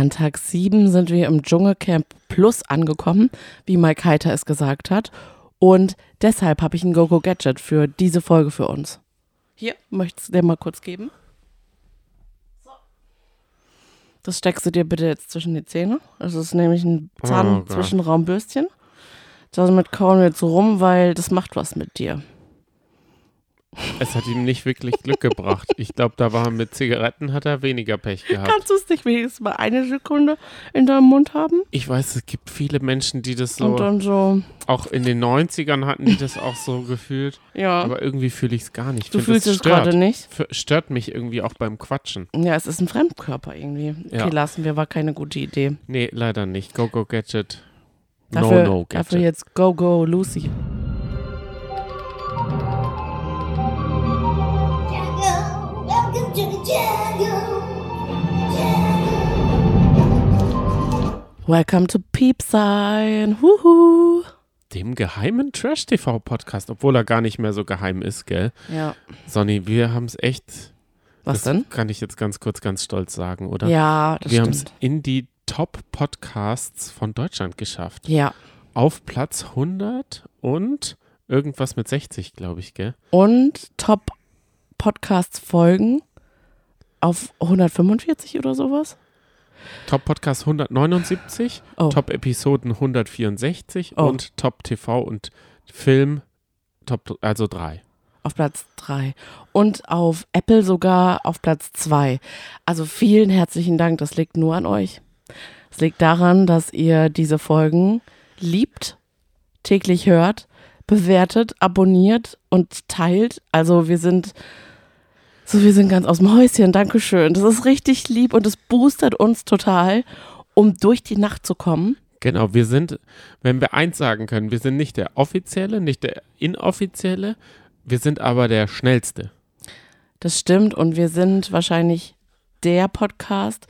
An Tag 7 sind wir im Dschungelcamp Plus angekommen, wie Mike Heiter es gesagt hat. Und deshalb habe ich ein Go-Go-Gadget für diese Folge für uns. Hier, möchtest du dir mal kurz geben? Das steckst du dir bitte jetzt zwischen die Zähne. Das ist nämlich ein Oh Zahnzwischenraumbürstchen. Damit kauen wir jetzt so rum, weil das macht was mit dir. Es hat ihm nicht wirklich Glück gebracht. Ich glaube, da war mit Zigaretten hat er weniger Pech gehabt. Kannst du es nicht wenigstens mal eine Sekunde in deinem Mund haben? Ich weiß, es gibt viele Menschen, die das so, Und dann so, auch in den 90ern hatten die das auch so gefühlt. ja. Aber irgendwie fühle ich es gar nicht. Ich du find, fühlst es gerade nicht. Stört mich irgendwie auch beim Quatschen. Ja, es ist ein Fremdkörper irgendwie. Okay, Ja. lassen wir, war keine gute Idee. Nee, leider nicht. Go, go, Gadget. Dafür, no, no, Gadget. dafür jetzt Go, Go, Lucy. Welcome to Piepsein. Huhu. Dem geheimen Trash-TV-Podcast, obwohl er gar nicht mehr so geheim ist, gell? Ja, Sonny, wir haben es echt. was das denn? Kann ich jetzt ganz kurz ganz stolz sagen, oder? Ja, das wir haben es in die Top-Podcasts von Deutschland geschafft. Ja. Auf Platz 100 und irgendwas mit 60, glaube ich, gell? Und Top Podcasts folgen auf 145 oder sowas. Top-Podcast 179, Oh. Top-Episoden 164 Oh. und Top-TV und Film, Top, also drei. Auf Platz 3. Und auf Apple sogar auf Platz 2. Also vielen herzlichen Dank. Das liegt nur an euch. Es liegt daran, dass ihr diese Folgen liebt, täglich hört, bewertet, abonniert und teilt. Also wir sind so, wir sind ganz aus dem Häuschen. Dankeschön. Das ist richtig lieb und es boostert uns total, um durch die Nacht zu kommen. Genau, wir sind, wenn wir eins sagen können, wir sind nicht der offizielle, nicht der inoffizielle, wir sind aber der schnellste. Das stimmt und wir sind wahrscheinlich der Podcast,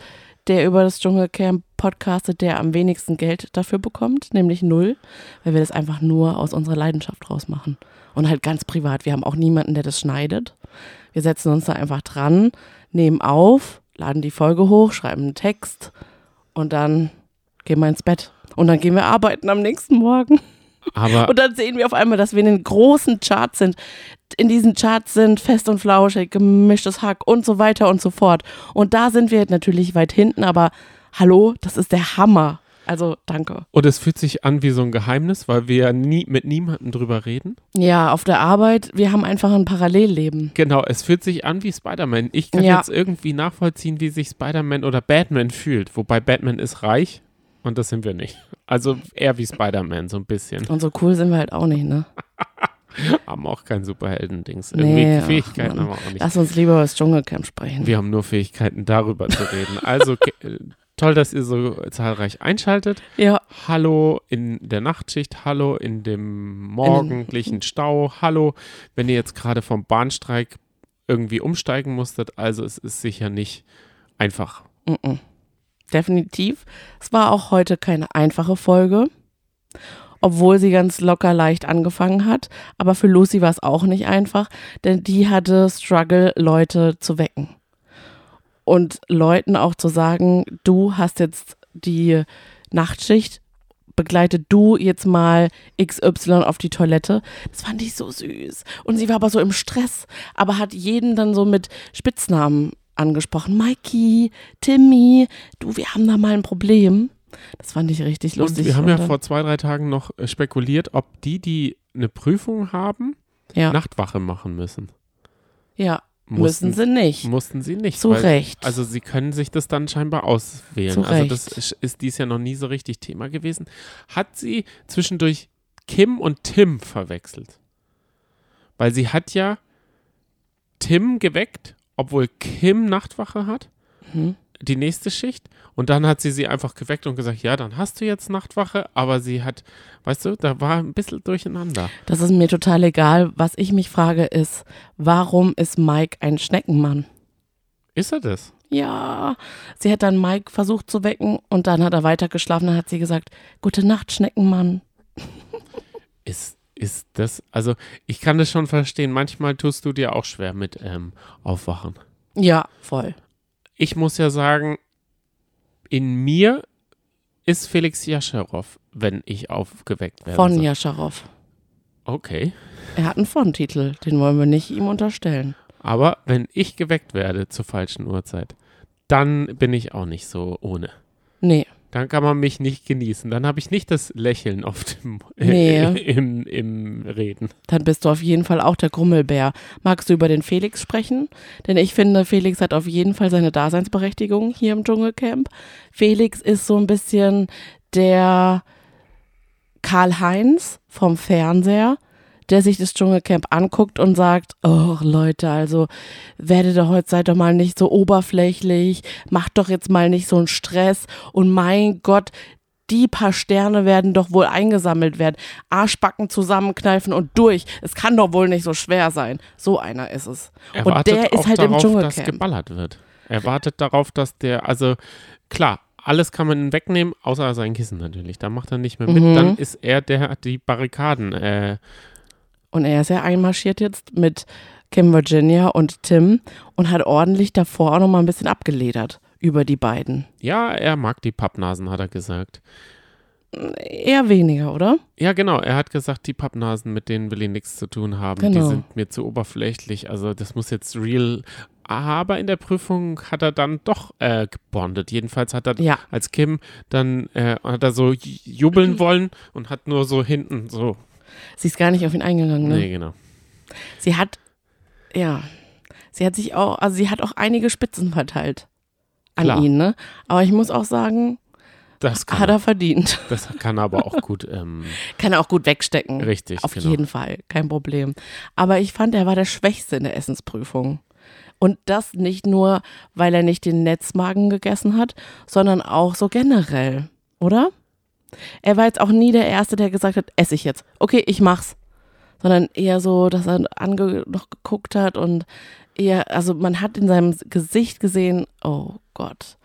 der über das Dschungelcamp podcastet, der am wenigsten Geld dafür bekommt, nämlich null, weil wir das einfach nur aus unserer Leidenschaft rausmachen. Und halt ganz privat. Wir haben auch niemanden, der das schneidet. Wir setzen uns da einfach dran, nehmen auf, laden die Folge hoch, schreiben einen Text und dann gehen wir ins Bett. Und dann gehen wir arbeiten am nächsten Morgen. Aber Und dann sehen wir auf einmal, dass wir in den großen Charts sind. In diesen Charts sind Fest und Flauschig, gemischtes Hack und so weiter und so fort. Und da sind wir natürlich weit hinten, aber hallo, das ist der Hammer. Also danke. und es fühlt sich an wie so ein Geheimnis, weil wir ja nie mit niemandem drüber reden. Ja, auf der Arbeit, wir haben einfach ein Parallelleben. Genau, es fühlt sich an wie Spider-Man. Ich kann Ja. jetzt irgendwie nachvollziehen, wie sich Spider-Man oder Batman fühlt. Wobei Batman ist reich und das sind wir nicht. Also eher wie Spider-Man, so ein bisschen. Und so cool sind wir halt auch nicht, ne? Haben auch kein Superhelden-Dings. Irgendwie Nee, ach, Fähigkeiten Mann. haben wir auch nicht. Lass uns lieber über das Dschungelcamp sprechen. Wir haben nur Fähigkeiten, darüber zu reden. Also äh, toll, dass ihr so zahlreich einschaltet. ja, Hallo in der Nachtschicht, hallo in dem morgendlichen Stau, hallo, wenn ihr jetzt gerade vom Bahnstreik irgendwie umsteigen musstet. Also es ist sicher nicht einfach. mm-mm. definitiv. Es war auch heute keine einfache Folge. obwohl sie ganz locker leicht angefangen hat. Aber für Lucy war es auch nicht einfach, denn die hatte Struggle, Leute zu wecken. Und Leuten auch zu sagen, du hast jetzt die Nachtschicht, begleite du jetzt mal XY auf die Toilette. Das fand ich so süß. Und sie war aber so im Stress, aber hat jeden dann so mit Spitznamen angesprochen. Mikey, Timmy, du, wir haben da mal ein Problem. Das fand ich richtig Und lustig. wir haben ja vor zwei, drei Tagen noch äh, spekuliert, ob die, die eine Prüfung haben, ja, Nachtwache machen müssen. ja, müssen Mussten, sie nicht. mussten sie nicht. Zu weil, Recht. Also sie können sich das dann scheinbar auswählen. Zu also das ist, ist dies ja noch nie so richtig Thema gewesen. Hat sie zwischendurch Kim und Tim verwechselt? Weil sie hat ja Tim geweckt, obwohl Kim Nachtwache hat, Mhm. Die nächste Schicht. Und dann hat sie sie einfach geweckt und gesagt, ja, dann hast du jetzt Nachtwache. Aber sie hat, weißt du, da war ein bisschen durcheinander. Das ist mir total egal. Was ich mich frage ist, warum ist Mike ein Schneckenmann? Ist er das? Ja, sie hat dann Mike versucht zu wecken und dann hat er weitergeschlafen. Dann hat sie gesagt, gute Nacht, Schneckenmann. Ist, ist das, also ich kann das schon verstehen. Manchmal tust du dir auch schwer mit ähm, Aufwachen. Ja, voll. Ich muss ja sagen, in mir ist Felix Jascharow, wenn ich aufgeweckt werde. Von. Jascharow. Okay. Er hat einen Von-Titel, den wollen wir nicht ihm unterstellen. Aber wenn ich geweckt werde zur falschen Uhrzeit, dann bin ich auch nicht so ohne. Nee. Dann kann man mich nicht genießen. Dann habe ich nicht das Lächeln auf dem, Nee. im, im Reden. Dann bist du auf jeden Fall auch der Grummelbär. Magst du über den Felix sprechen? Denn ich finde, Felix hat auf jeden Fall seine Daseinsberechtigung hier im Dschungelcamp. Felix ist so ein bisschen der Karl-Heinz vom Fernseher, der sich das Dschungelcamp anguckt und sagt, oh Leute, also werdet ihr heute, seid doch mal nicht so oberflächlich, macht doch jetzt mal nicht so einen Stress und mein Gott, die paar Sterne werden doch wohl eingesammelt werden. Arschbacken zusammenkneifen und durch. Es kann doch wohl nicht so schwer sein. So einer ist es. Er und der ist halt im darauf, dass Dschungelcamp. geballert wird. Er wartet darauf, dass der, also klar, alles kann man wegnehmen, außer sein Kissen natürlich. Da macht er nicht mehr mit. Mhm. Dann ist er der, die Barrikaden. Äh, Und er ist ja einmarschiert jetzt mit Kim Virginia und Tim und hat ordentlich davor auch noch mal ein bisschen abgeledert über die beiden. ja, er mag die Pappnasen, hat er gesagt. Eher weniger, oder? Ja, genau. Er hat gesagt, die Pappnasen, mit denen will ich nichts zu tun haben. Die Genau. sind mir zu oberflächlich. Also das muss jetzt real. Aber in der Prüfung hat er dann doch äh, gebondet. Jedenfalls hat er Ja. als Kim dann äh, hat er so jubeln wollen und hat nur so hinten so. Sie ist gar nicht auf ihn eingegangen, ne? Nee, genau. Sie hat, ja, sie hat sich auch, also sie hat auch einige Spitzen verteilt an Klar. ihn, ne? Aber ich muss auch sagen, Das kann, hat er, er verdient. das kann er aber auch gut. Ähm, Kann er auch gut wegstecken. richtig, Auf genau. jeden Fall, kein Problem. Aber ich fand, er war der Schwächste in der Essensprüfung. Und das nicht nur, weil er nicht den Netzmagen gegessen hat, sondern auch so generell, oder? Er war jetzt auch nie der Erste, der gesagt hat, esse ich jetzt. Okay, ich mach's. Sondern eher so, dass er ange noch geguckt hat und eher, also man hat in seinem Gesicht gesehen, oh Gott,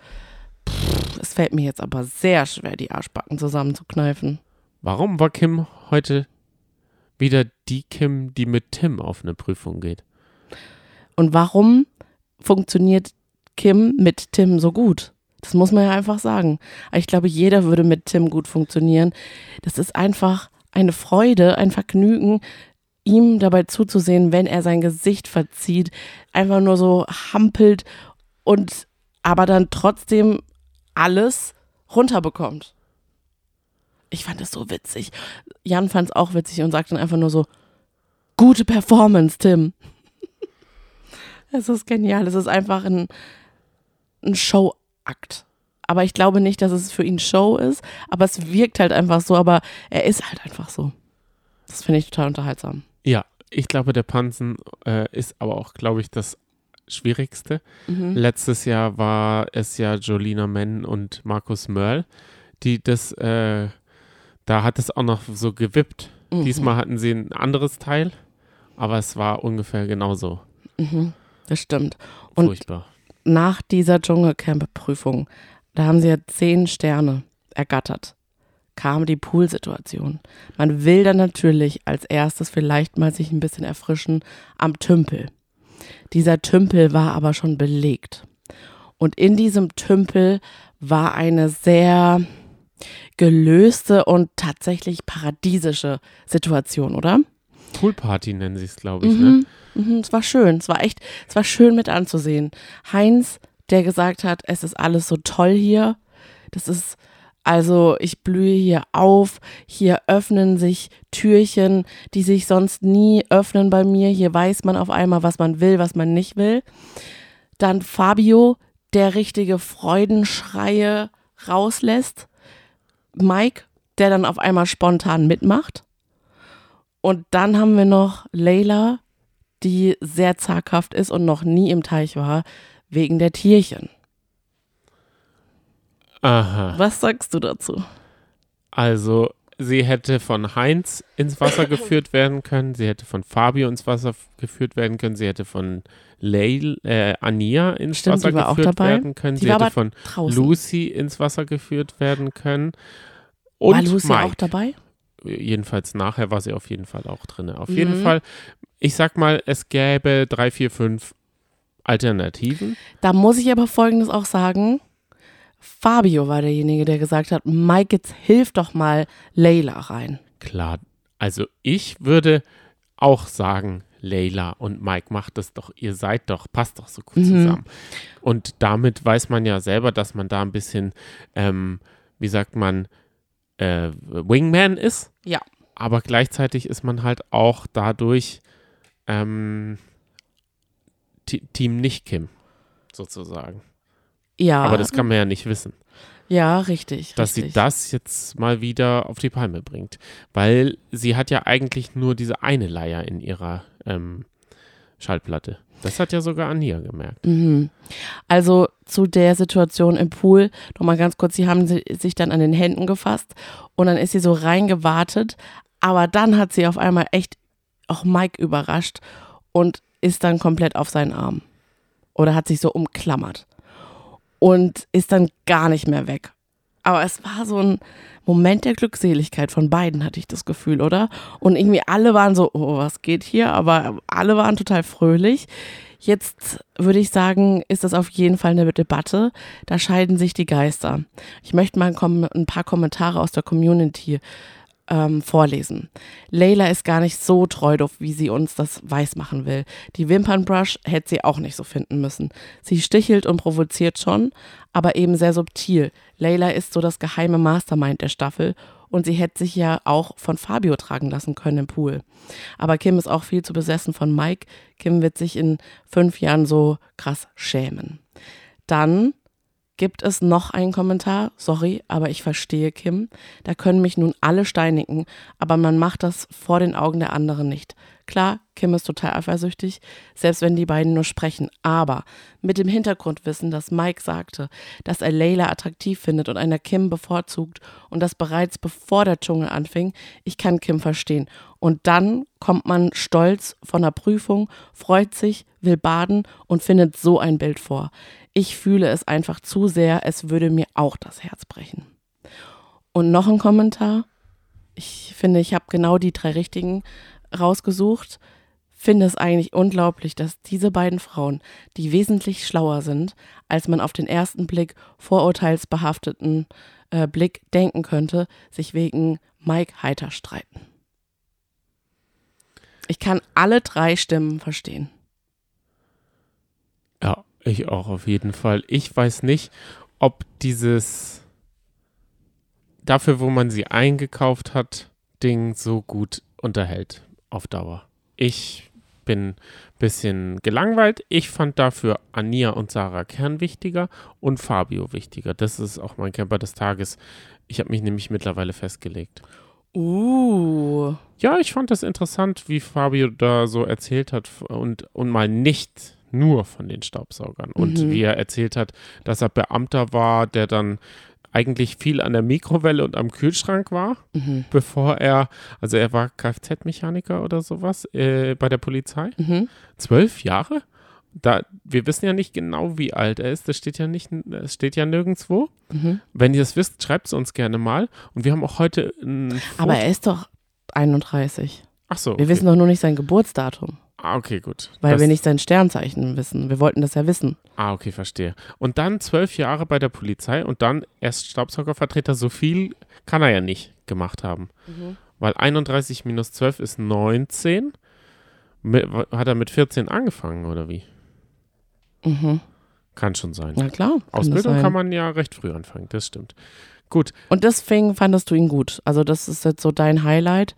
Pff, es fällt mir jetzt aber sehr schwer, die Arschbacken zusammenzukneifen. Warum war Kim heute wieder die Kim, die mit Tim auf eine Prüfung geht? Und warum funktioniert Kim mit Tim so gut? Das muss man ja einfach sagen. Ich glaube, jeder würde mit Tim gut funktionieren. Das ist einfach eine Freude, ein Vergnügen, ihm dabei zuzusehen, wenn er sein Gesicht verzieht, einfach nur so hampelt und aber dann trotzdem alles runterbekommt. Ich fand das so witzig. Jan fand es auch witzig und sagt dann einfach nur so, gute Performance, Tim. Es ist genial. Es ist einfach ein, ein Showakt. Aber ich glaube nicht, dass es für ihn Show ist. Aber es wirkt halt einfach so. Aber er ist halt einfach so. Das finde ich total unterhaltsam. Ja, ich glaube, der Pansen äh, ist aber auch, glaube ich, das Schwierigste. Mhm. Letztes Jahr war es ja Jolina Menn und Markus Mörl, die das, äh, da hat es auch noch so gewippt. Mhm. Diesmal hatten sie ein anderes Teil, aber es war ungefähr genauso Mhm. Das stimmt. Und furchtbar. Nach dieser Dschungelcamp-Prüfung, da haben sie ja zehn Sterne ergattert, kam die Poolsituation. Man will dann natürlich als erstes vielleicht mal sich ein bisschen erfrischen am Tümpel. Dieser Tümpel war aber schon belegt. Und in diesem Tümpel war eine sehr gelöste und tatsächlich paradiesische Situation, oder? Poolparty nennen sie es, glaube ich. Ne? Mhm. Es war schön. Es war echt, es war schön mit anzusehen. Heinz, der gesagt hat, es ist alles so toll hier. Das ist, also ich blühe hier auf. Hier öffnen sich Türchen, die sich sonst nie öffnen bei mir. Hier weiß man auf einmal, was man will, was man nicht will. Dann Fabio, der richtige Freudenschreie rauslässt. Mike, der dann auf einmal spontan mitmacht. Und dann haben wir noch Layla, die sehr zaghaft ist und noch nie im Teich war, wegen der Tierchen. Aha. Was sagst du dazu? Also, sie hätte von Heinz ins Wasser geführt werden können, sie hätte von Fabio ins Wasser geführt werden können, sie hätte von Leil, äh, Ania ins Stimmt, Wasser geführt werden können, sie war hätte von Draußen. Lucy ins Wasser geführt werden können. Und war Lucy Mike. auch dabei? Jedenfalls nachher war sie auf jeden Fall auch drin. Auf Mhm. jeden Fall, ich sag mal, es gäbe drei, vier, fünf Alternativen. Da muss ich aber Folgendes auch sagen. Fabio war derjenige, der gesagt hat, Mike, jetzt hilf doch mal Layla rein. Klar, also ich würde auch sagen, Leila und Mike, macht das doch, ihr seid doch, passt doch so gut Mhm. zusammen. Und damit weiß man ja selber, dass man da ein bisschen, ähm, wie sagt man, äh, Wingman ist. Ja. Aber gleichzeitig ist man halt auch dadurch ähm, Team nicht Kim, sozusagen. Ja, Aber das kann man ja nicht wissen. ja, richtig. dass richtig. sie das jetzt mal wieder auf die Palme bringt. Weil sie hat ja eigentlich nur diese eine Leier in ihrer ähm, Schallplatte. Das hat ja sogar Ania gemerkt. Mhm. Also zu der Situation im Pool, nochmal ganz kurz, sie haben si- sich dann an den Händen gefasst und dann ist sie so reingewartet, aber dann hat sie auf einmal echt auch Mike überrascht und ist dann komplett auf seinen Arm. Oder hat sich so umklammert und ist dann gar nicht mehr weg. Aber es war so ein Moment der Glückseligkeit von beiden, hatte ich das Gefühl, oder? Und irgendwie alle waren so, oh, was geht hier? Aber alle waren total fröhlich. Jetzt würde ich sagen, ist das auf jeden Fall eine Debatte. Da scheiden sich die Geister. Ich möchte mal ein, paar Kommentare aus der Community ähm, vorlesen. Layla ist gar nicht so treudof, wie sie uns das weismachen will. Die Wimpernbrush hätte sie auch nicht so finden müssen. Sie stichelt und provoziert schon, aber eben sehr subtil. Layla ist so das geheime Mastermind der Staffel und sie hätte sich ja auch von Fabio tragen lassen können im Pool. Aber Kim ist auch viel zu besessen von Mike. Kim wird sich in fünf Jahren so krass schämen. Dann gibt es noch einen Kommentar. Sorry, aber ich verstehe Kim. Da können mich nun alle steinigen, aber man macht das vor den Augen der anderen nicht. Klar, Kim ist total eifersüchtig, selbst wenn die beiden nur sprechen. Aber mit dem Hintergrundwissen, dass Mike sagte, dass er Layla attraktiv findet und einer Kim bevorzugt und das bereits bevor der Dschungel anfing, ich kann Kim verstehen. Und dann kommt man stolz von der Prüfung, freut sich, will baden und findet so ein Bild vor. Ich fühle es einfach zu sehr, es würde mir auch das Herz brechen. Und noch ein Kommentar. Ich finde, ich habe genau die drei richtigen rausgesucht. Finde es eigentlich unglaublich, dass diese beiden Frauen, die wesentlich schlauer sind, als man auf den ersten Blick vorurteilsbehafteten äh, Blick denken könnte, sich wegen Mike Heiter streiten. Ich kann alle drei Stimmen verstehen. Ja, ich auch auf jeden Fall. Ich weiß nicht, ob dieses dafür, wo man sie eingekauft hat, Ding so gut unterhält auf Dauer. Ich bin ein bisschen gelangweilt. Ich fand dafür Ania und Sarah Kern wichtiger und Fabio wichtiger. Das ist auch mein Camper des Tages. Ich habe mich nämlich mittlerweile festgelegt. Uh. Ja, ich fand das interessant, wie Fabio da so erzählt hat und, und mal nicht nur von den Staubsaugern. Und Mhm. wie er erzählt hat, dass er Beamter war, der dann eigentlich viel an der Mikrowelle und am Kühlschrank war, Mhm. bevor er, also er war Kfz-Mechaniker oder sowas äh, bei der Polizei. Mhm. Zwölf Jahre? Da, wir wissen ja nicht genau, wie alt er ist. Das steht ja nicht, es steht ja nirgendwo. Mhm. Wenn ihr das wisst, schreibt es uns gerne mal. Und wir haben auch heute ein Foto. Aber er ist doch 31. Ach so. Wir okay. wissen doch nur nicht sein Geburtsdatum, Ah, okay, gut. weil Das- wir nicht sein Sternzeichen wissen. Wir wollten das ja wissen. Ah, okay, verstehe. Und dann zwölf Jahre bei der Polizei und dann erst Staubsaugervertreter. So viel kann er ja nicht gemacht haben. Weil 31 minus 12 ist 19. Mi- Hat er mit 14 angefangen oder wie? Mhm. Kann schon sein. Na klar. kann Ausbildung sein. kann man ja recht früh anfangen, das stimmt. Gut, Und deswegen fandest du ihn gut. Also das ist jetzt so dein Highlight.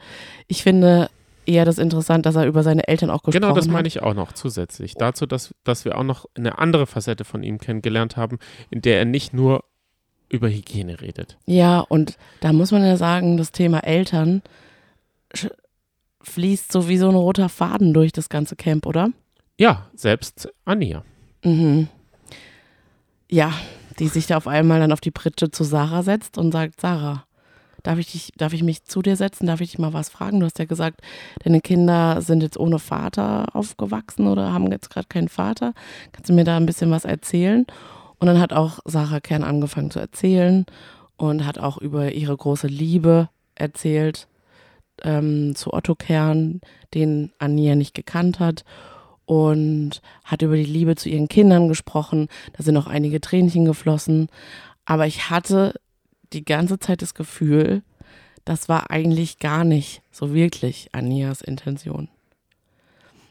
Ich finde eher das interessant, dass er über seine Eltern auch gesprochen genau das hat. meine ich auch noch zusätzlich. Dazu, dass, dass wir auch noch eine andere Facette von ihm kennengelernt haben, in der er nicht nur über Hygiene redet. Ja, und da muss man ja sagen, das Thema Eltern fließt so wie so ein roter Faden durch das ganze Camp, oder? Ja, selbst Anja. Mhm. Ja, die sich da auf einmal dann auf die Pritsche zu Sarah setzt und sagt, Sarah, darf ich, dich, darf ich mich zu dir setzen? Darf ich dich mal was fragen? Du hast ja gesagt, deine Kinder sind jetzt ohne Vater aufgewachsen oder haben jetzt gerade keinen Vater. Kannst du mir da ein bisschen was erzählen? Und dann hat auch Sarah Kern angefangen zu erzählen und hat auch über ihre große Liebe erzählt ähm, zu Otto Kern, den Anja nicht gekannt hat und hat über die Liebe zu ihren Kindern gesprochen. Da sind auch einige Tränchen geflossen. Aber ich hatte die ganze Zeit das Gefühl, das war eigentlich gar nicht so wirklich Anias Intention.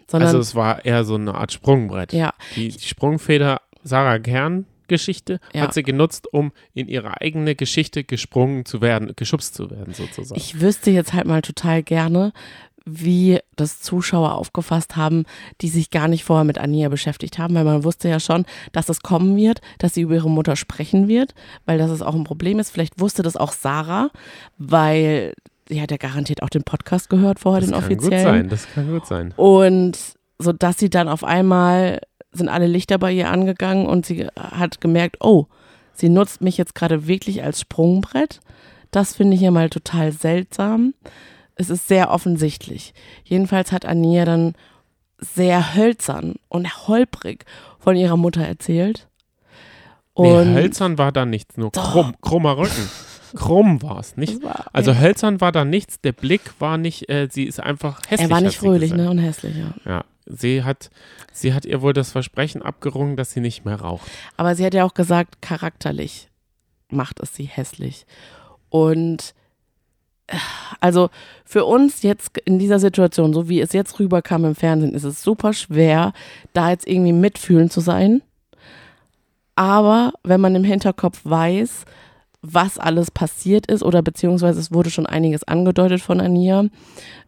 Sondern, Also es war eher so eine Art Sprungbrett. ja, Die, die Sprungfeder Sarah Kern Geschichte Ja. hat sie genutzt, um in ihre eigene Geschichte gesprungen zu werden, geschubst zu werden sozusagen. ich wüsste jetzt halt mal total gerne, wie das Zuschauer aufgefasst haben, die sich gar nicht vorher mit Ania beschäftigt haben, weil man wusste ja schon, dass es kommen wird, dass sie über ihre Mutter sprechen wird, weil das ist auch ein Problem ist. Vielleicht wusste das auch Sarah, weil sie hat ja garantiert auch den Podcast gehört vorher, das den kann gut offiziellen. sein, das kann gut sein. Und so dass sie dann auf einmal sind alle Lichter bei ihr angegangen und sie hat gemerkt, oh, sie nutzt mich jetzt gerade wirklich als Sprungbrett. Das finde ich ja mal total seltsam. Es ist sehr offensichtlich. Jedenfalls hat Ania dann sehr hölzern und holprig von ihrer Mutter erzählt. Und nee, hölzern war da nichts, nur Doch. krumm, krummer Rücken. Krumm war es, nicht? war, Also ja. hölzern war da nichts, der Blick war nicht, äh, sie ist einfach hässlich. er war nicht fröhlich ne? und hässlich, ja. Ja, sie hat, sie hat ihr wohl das Versprechen abgerungen, dass sie nicht mehr raucht. Aber sie hat ja auch gesagt, charakterlich macht es sie hässlich. Und also für uns jetzt in dieser Situation, so wie es jetzt rüberkam im Fernsehen, ist es super schwer, da jetzt irgendwie mitfühlend zu sein. Aber wenn man im Hinterkopf weiß, was alles passiert ist oder beziehungsweise es wurde schon einiges angedeutet von Ania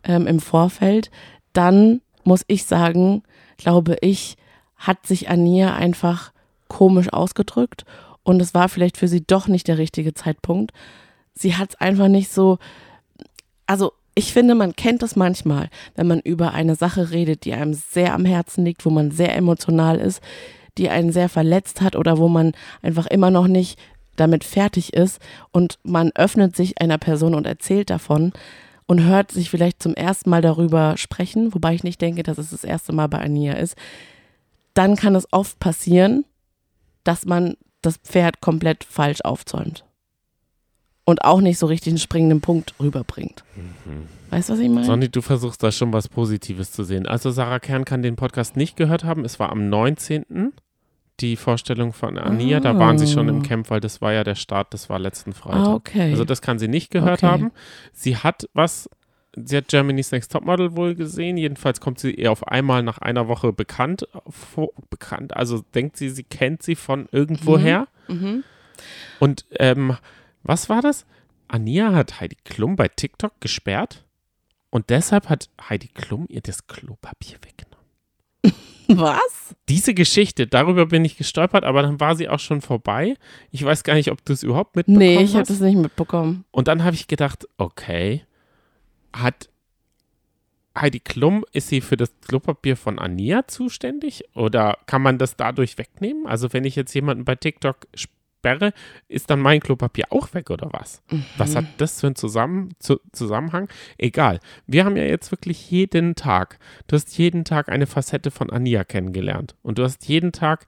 ähm, im Vorfeld, dann muss ich sagen, glaube ich, hat sich Ania einfach komisch ausgedrückt und es war vielleicht für sie doch nicht der richtige Zeitpunkt. Sie hat es einfach nicht so, also ich finde, man kennt das manchmal, wenn man über eine Sache redet, die einem sehr am Herzen liegt, wo man sehr emotional ist, die einen sehr verletzt hat oder wo man einfach immer noch nicht damit fertig ist. Und man öffnet sich einer Person und erzählt davon und hört sich vielleicht zum ersten Mal darüber sprechen, wobei ich nicht denke, dass es das erste Mal bei Ania ist, dann kann es oft passieren, dass man das Pferd komplett falsch aufzäumt und auch nicht so richtig einen springenden Punkt rüberbringt. Weißt du, was ich meine? Sonny, du versuchst da schon was Positives zu sehen. Also Sarah Kern kann den Podcast nicht gehört haben. Es war am 19. die Vorstellung von Ania. Da waren sie schon im Ah. Camp, weil das war ja der Start, das war letzten Freitag. ah, okay. Also das kann sie nicht gehört Okay. haben. Sie hat was, sie hat Germany's Next Topmodel wohl gesehen. Jedenfalls kommt sie ihr auf einmal nach einer Woche bekannt vor, bekannt. Also denkt sie, sie kennt sie von irgendwoher. mhm. Und ähm, was war das? Ania hat Heidi Klum bei TikTok gesperrt und deshalb hat Heidi Klum ihr das Klopapier weggenommen. Was? Diese Geschichte, darüber bin ich gestolpert, aber dann war sie auch schon vorbei. Ich weiß gar nicht, ob du es überhaupt mitbekommen Nee, ich habe hast. das nicht mitbekommen. Und dann habe ich gedacht, okay, hat Heidi Klum, ist sie für das Klopapier von Ania zuständig? Oder kann man das dadurch wegnehmen? Also wenn ich jetzt jemanden bei TikTok sperre, ist dann mein Klopapier auch weg oder was? Was hat das für einen Zusammen zu, Zusammenhang? Egal. Wir haben ja jetzt wirklich jeden Tag, du hast jeden Tag eine Facette von Ania kennengelernt. Und du hast jeden Tag,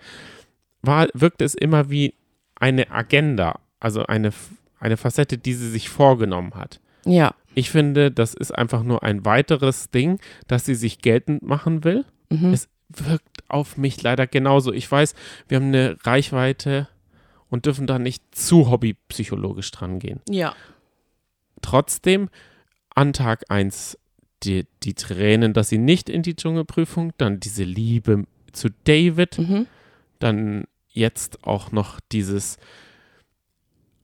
war, wirkt es immer wie eine Agenda, also eine, eine Facette, die sie sich vorgenommen hat. Ja. Ich finde, das ist einfach nur ein weiteres Ding, dass sie sich geltend machen will. Mhm. Es wirkt auf mich leider genauso. Ich weiß, wir haben eine Reichweite und dürfen da nicht zu hobbypsychologisch dran gehen. Ja. Trotzdem, an Tag 1 die, die Tränen, dass sie nicht in die Dschungelprüfung, dann diese Liebe zu David, Mhm. dann jetzt auch noch dieses.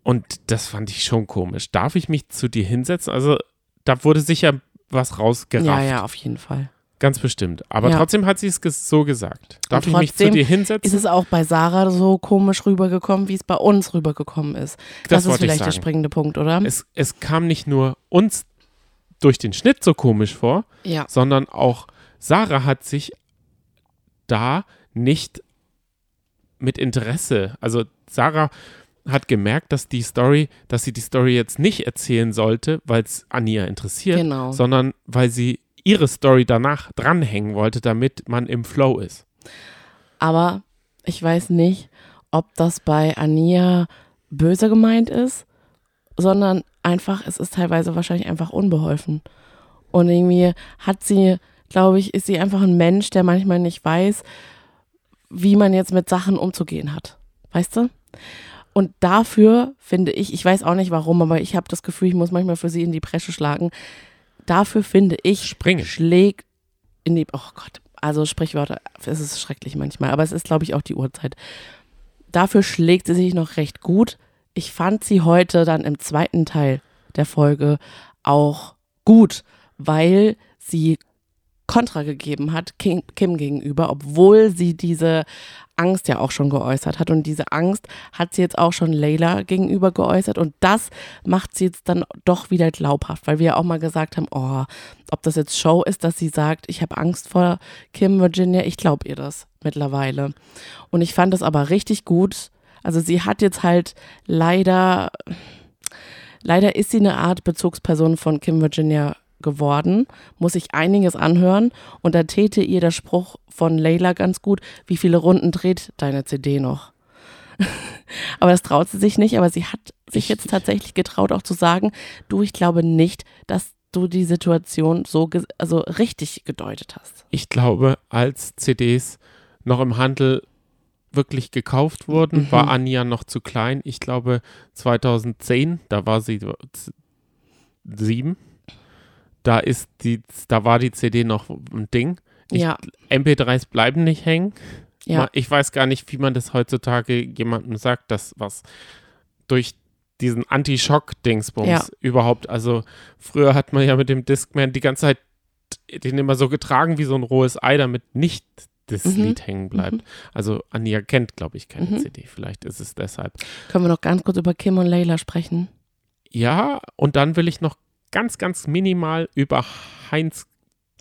Und das fand ich schon komisch. Darf ich mich zu dir hinsetzen? Also, da wurde sicher was rausgerafft. Ja, ja, auf jeden Fall. Ganz bestimmt. Aber Ja. trotzdem hat sie es so gesagt. Darf ich mich zu dir Ist hinsetzen? es auch bei Sarah so komisch rübergekommen, wie es bei uns rübergekommen ist? Das, ist wollte ich vielleicht der springende Punkt, oder? Es, es kam nicht nur uns durch den Schnitt so komisch vor, ja. sondern auch Sarah hat sich da nicht mit Interesse, also Sarah hat gemerkt, dass die Story, dass sie die Story jetzt nicht erzählen sollte, weil es Ania interessiert, Genau. sondern weil sie ihre Story danach dranhängen wollte, damit man im Flow ist. Aber ich weiß nicht, ob das bei Ania böse gemeint ist, sondern einfach, es ist teilweise wahrscheinlich einfach unbeholfen. Und irgendwie hat sie, glaube ich, ist sie einfach ein Mensch, der manchmal nicht weiß, wie man jetzt mit Sachen umzugehen hat. Weißt du? Und dafür finde ich, ich weiß auch nicht warum, aber ich habe das Gefühl, ich muss manchmal für sie in die Bresche schlagen. Dafür finde ich, Springen. schlägt in die, oh Gott, also Sprichwörter, es ist schrecklich manchmal, aber es ist, glaube ich, auch die Uhrzeit. Dafür schlägt sie sich noch recht gut. Ich fand sie heute dann im zweiten Teil der Folge auch gut, weil sie Kontra gegeben hat Kim, Kim gegenüber, obwohl sie diese Angst ja auch schon geäußert hat. Und diese Angst hat sie jetzt auch schon Layla gegenüber geäußert. Und das macht sie jetzt dann doch wieder glaubhaft, weil wir ja auch mal gesagt haben, oh, ob das jetzt Show ist, dass sie sagt, ich habe Angst vor Kim Virginia, ich glaube ihr das mittlerweile. Und ich fand es aber richtig gut. Also sie hat jetzt halt leider, leider ist sie eine Art Bezugsperson von Kim Virginia geworden, muss ich einiges anhören und da täte ihr der Spruch von Layla ganz gut, wie viele Runden dreht deine CD noch? aber das traut sie sich nicht, aber sie hat sich jetzt tatsächlich getraut auch zu sagen, du, ich glaube nicht, dass du die Situation so also richtig gedeutet hast. Ich glaube, als CDs noch im Handel wirklich gekauft wurden, Mhm. war Anja noch zu klein. Ich glaube 2010, da war sie sieben. Da ist die, da war die CD noch ein Ding. Ich, Ja. MP3s bleiben nicht hängen. Ja, Ich weiß gar nicht, wie man das heutzutage jemandem sagt, dass was durch diesen Anti-Schock-Dingsbums Ja. überhaupt, also früher hat man ja mit dem Discman die ganze Zeit den immer so getragen wie so ein rohes Ei, damit nicht das Mhm. Lied hängen bleibt. Also Anja kennt, glaube ich, keine Mhm. CD. Vielleicht ist es deshalb. können wir noch ganz kurz über Kim und Layla sprechen? Ja, und dann will ich noch ganz, ganz minimal über Heinz?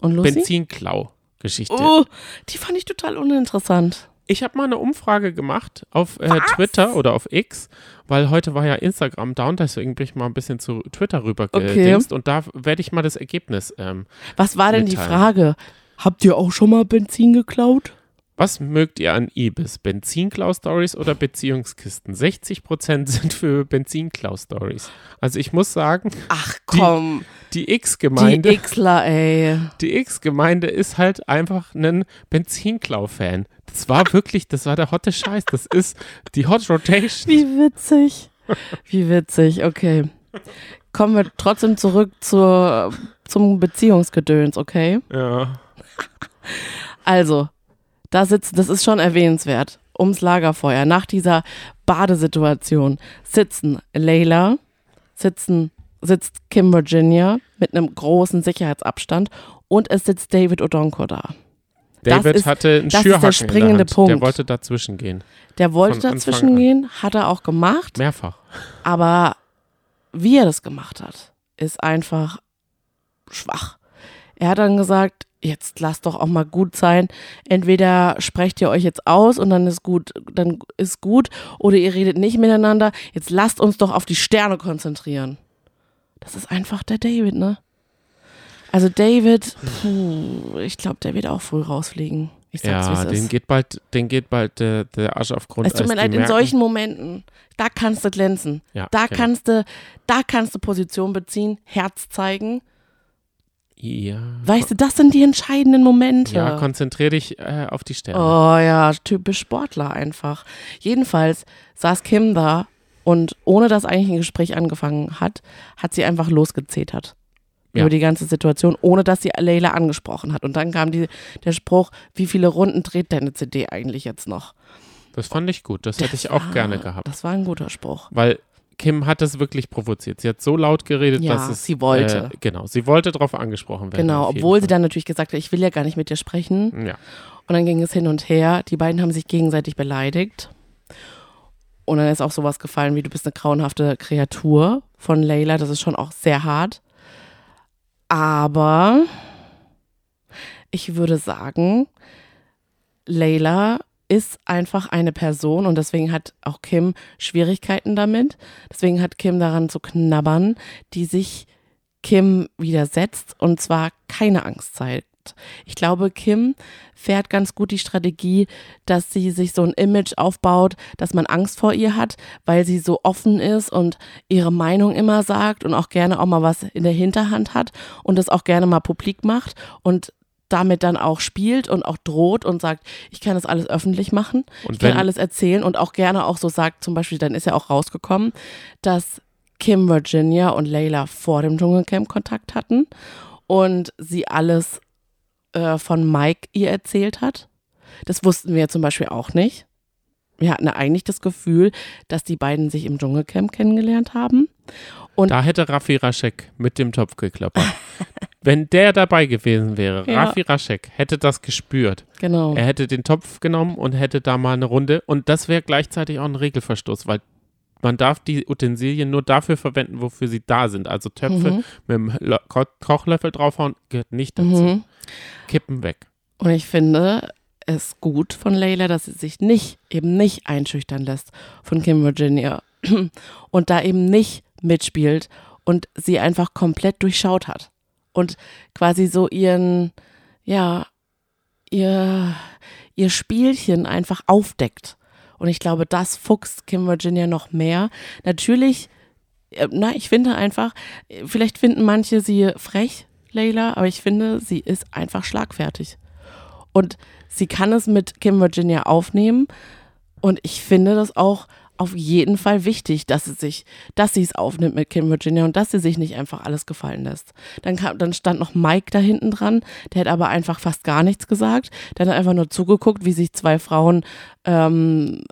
Benzinklau-Geschichte. Oh, die fand ich total uninteressant. Ich habe mal eine Umfrage gemacht auf äh, Twitter oder auf X, weil heute war ja Instagram down, deswegen bin ich mal ein bisschen zu Twitter rüber Okay. und da werde ich mal das Ergebnis. Ähm, Was war denn die Mitteilen. Frage? Habt ihr auch schon mal Benzin geklaut? Was mögt ihr an Ibis? Benzinklau-Stories oder Beziehungskisten? 60% sind für Benzinklau-Stories. Also ich muss sagen, Ach Die- komm, die die, X-Gemeinde, Xler, ey. die X-Gemeinde ist halt einfach ein Benzinklau-Fan. Das war wirklich, das war der hotte Scheiß. Das ist die Hot Rotation. Wie witzig. Wie witzig, okay. Kommen wir trotzdem zurück zur, zum Beziehungsgedöns, okay? Ja. Also, da sitzen, das ist schon erwähnenswert, ums Lagerfeuer, nach dieser Badesituation sitzen Layla, sitzen, sitzt Kim Virginia mit einem großen Sicherheitsabstand und es sitzt David Odonko da. Das David ist- hatte einen das ist der Schürhaken springende in der Hand. Der Punkt. wollte dazwischen gehen. Der wollte Von dazwischen gehen, hat er auch gemacht, Mehrfach. aber wie er das gemacht hat, ist einfach schwach. Er hat dann gesagt, jetzt lasst doch auch mal gut sein. Entweder sprecht ihr euch jetzt aus und dann ist gut, dann ist gut, oder ihr redet nicht miteinander. Jetzt lasst uns doch auf die Sterne konzentrieren. Das ist einfach der David, ne? Also David, puh, ich glaube, der wird auch früh rausfliegen. Ich sag's, Ja, den ist. geht bald, den geht bald äh, der Arsch auf Grund. Es tut mir leid, in solchen Momenten, da kannst du glänzen. Ja, Da genau. kannst du, da kannst du Position beziehen, Herz zeigen. Ja. Weißt du, das sind die entscheidenden Momente. ja, konzentrier dich äh, auf die Sterne. oh ja, typisch Sportler einfach. Jedenfalls saß Kim da und ohne dass eigentlich ein Gespräch angefangen hat, hat sie einfach losgezetert. Ja. Über die ganze Situation, ohne dass sie Leila angesprochen hat. Und dann kam die, der Spruch, wie viele Runden dreht deine CD eigentlich jetzt noch? Das fand ich gut. Das hätte ich auch Ah, gerne gehabt. Das war ein guter Spruch. Weil Kim hat es wirklich provoziert. Sie hat so laut geredet, Ja, dass es. sie wollte. Äh, genau, sie wollte darauf angesprochen werden. Genau, obwohl sie dann natürlich gesagt hat, ich will ja gar nicht mit dir sprechen. Ja. Und dann ging es hin und her. Die beiden haben sich gegenseitig beleidigt. Und dann ist auch sowas gefallen wie, du bist eine grauenhafte Kreatur von Layla. Das ist schon auch sehr hart. Aber ich würde sagen, Layla ist einfach eine Person und deswegen hat auch Kim Schwierigkeiten damit. Deswegen hat Kim daran zu knabbern, die sich Kim widersetzt und zwar keine Angst zeigt. Ich glaube, Kim fährt ganz gut die Strategie, dass sie sich so ein Image aufbaut, dass man Angst vor ihr hat, weil sie so offen ist und ihre Meinung immer sagt und auch gerne auch mal was in der Hinterhand hat und das auch gerne mal publik macht. Und damit dann auch spielt und auch droht und sagt, ich kann das alles öffentlich machen, Und ich kann alles erzählen und auch gerne auch so sagt, zum Beispiel, dann ist ja auch rausgekommen, dass Kim Virginia und Layla vor dem Dschungelcamp Kontakt hatten und sie alles äh, von Mike ihr erzählt hat. Das wussten wir zum Beispiel auch nicht. Wir hatten eigentlich das Gefühl, dass die beiden sich im Dschungelcamp kennengelernt haben. Und- da hätte Raffi Raschek mit dem Topf geklappert. Wenn der dabei gewesen wäre, Ja. Raffi Raschek hätte das gespürt. Genau. Er hätte den Topf genommen und hätte da mal eine Runde. Und das wäre gleichzeitig auch ein Regelverstoß, weil man darf die Utensilien nur dafür verwenden, wofür sie da sind. Also Töpfe Mhm. mit Lo Ko Kochlöffel draufhauen gehört nicht dazu. Mhm. Kippen weg. Und ich finde es gut von Layla, dass sie sich nicht, eben nicht einschüchtern lässt von Kim Virginia und da eben nicht mitspielt und sie einfach komplett durchschaut hat und quasi so ihren, ja, ihr, ihr Spielchen einfach aufdeckt. Und ich glaube, das fuchst Kim Virginia noch mehr. Natürlich, äh, na, ich finde einfach, vielleicht finden manche sie frech, Layla, aber ich finde, sie ist einfach schlagfertig. Und sie kann es mit Kim Virginia aufnehmen. Und ich finde das auch auf jeden Fall wichtig, dass sie sich, dass sie es aufnimmt mit Kim Virginia und dass sie sich nicht einfach alles gefallen lässt. Dann, kam, dann stand noch Mike da hinten dran, der hat aber einfach fast gar nichts gesagt. Der hat einfach nur zugeguckt, wie sich zwei Frauen ähm,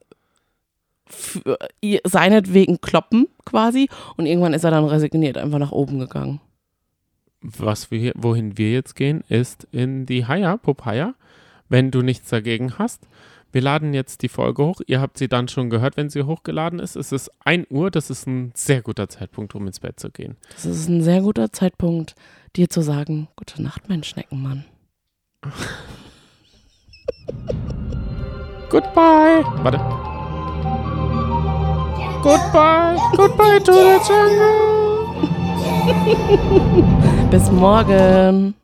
ihr- seinetwegen kloppen quasi und irgendwann ist er dann resigniert einfach nach oben gegangen. Was wir, wohin wir jetzt gehen, ist in die Haya, Popeye, wenn du nichts dagegen hast. Wir laden jetzt die Folge hoch. Ihr habt sie dann schon gehört, wenn sie hochgeladen ist. Es ist 1 Uhr. Das ist ein sehr guter Zeitpunkt, um ins Bett zu gehen. Das ist ein sehr guter Zeitpunkt, dir zu sagen, gute Nacht, mein Schneckenmann. Goodbye. Warte. Goodbye. Goodbye to the jungle. Bis morgen.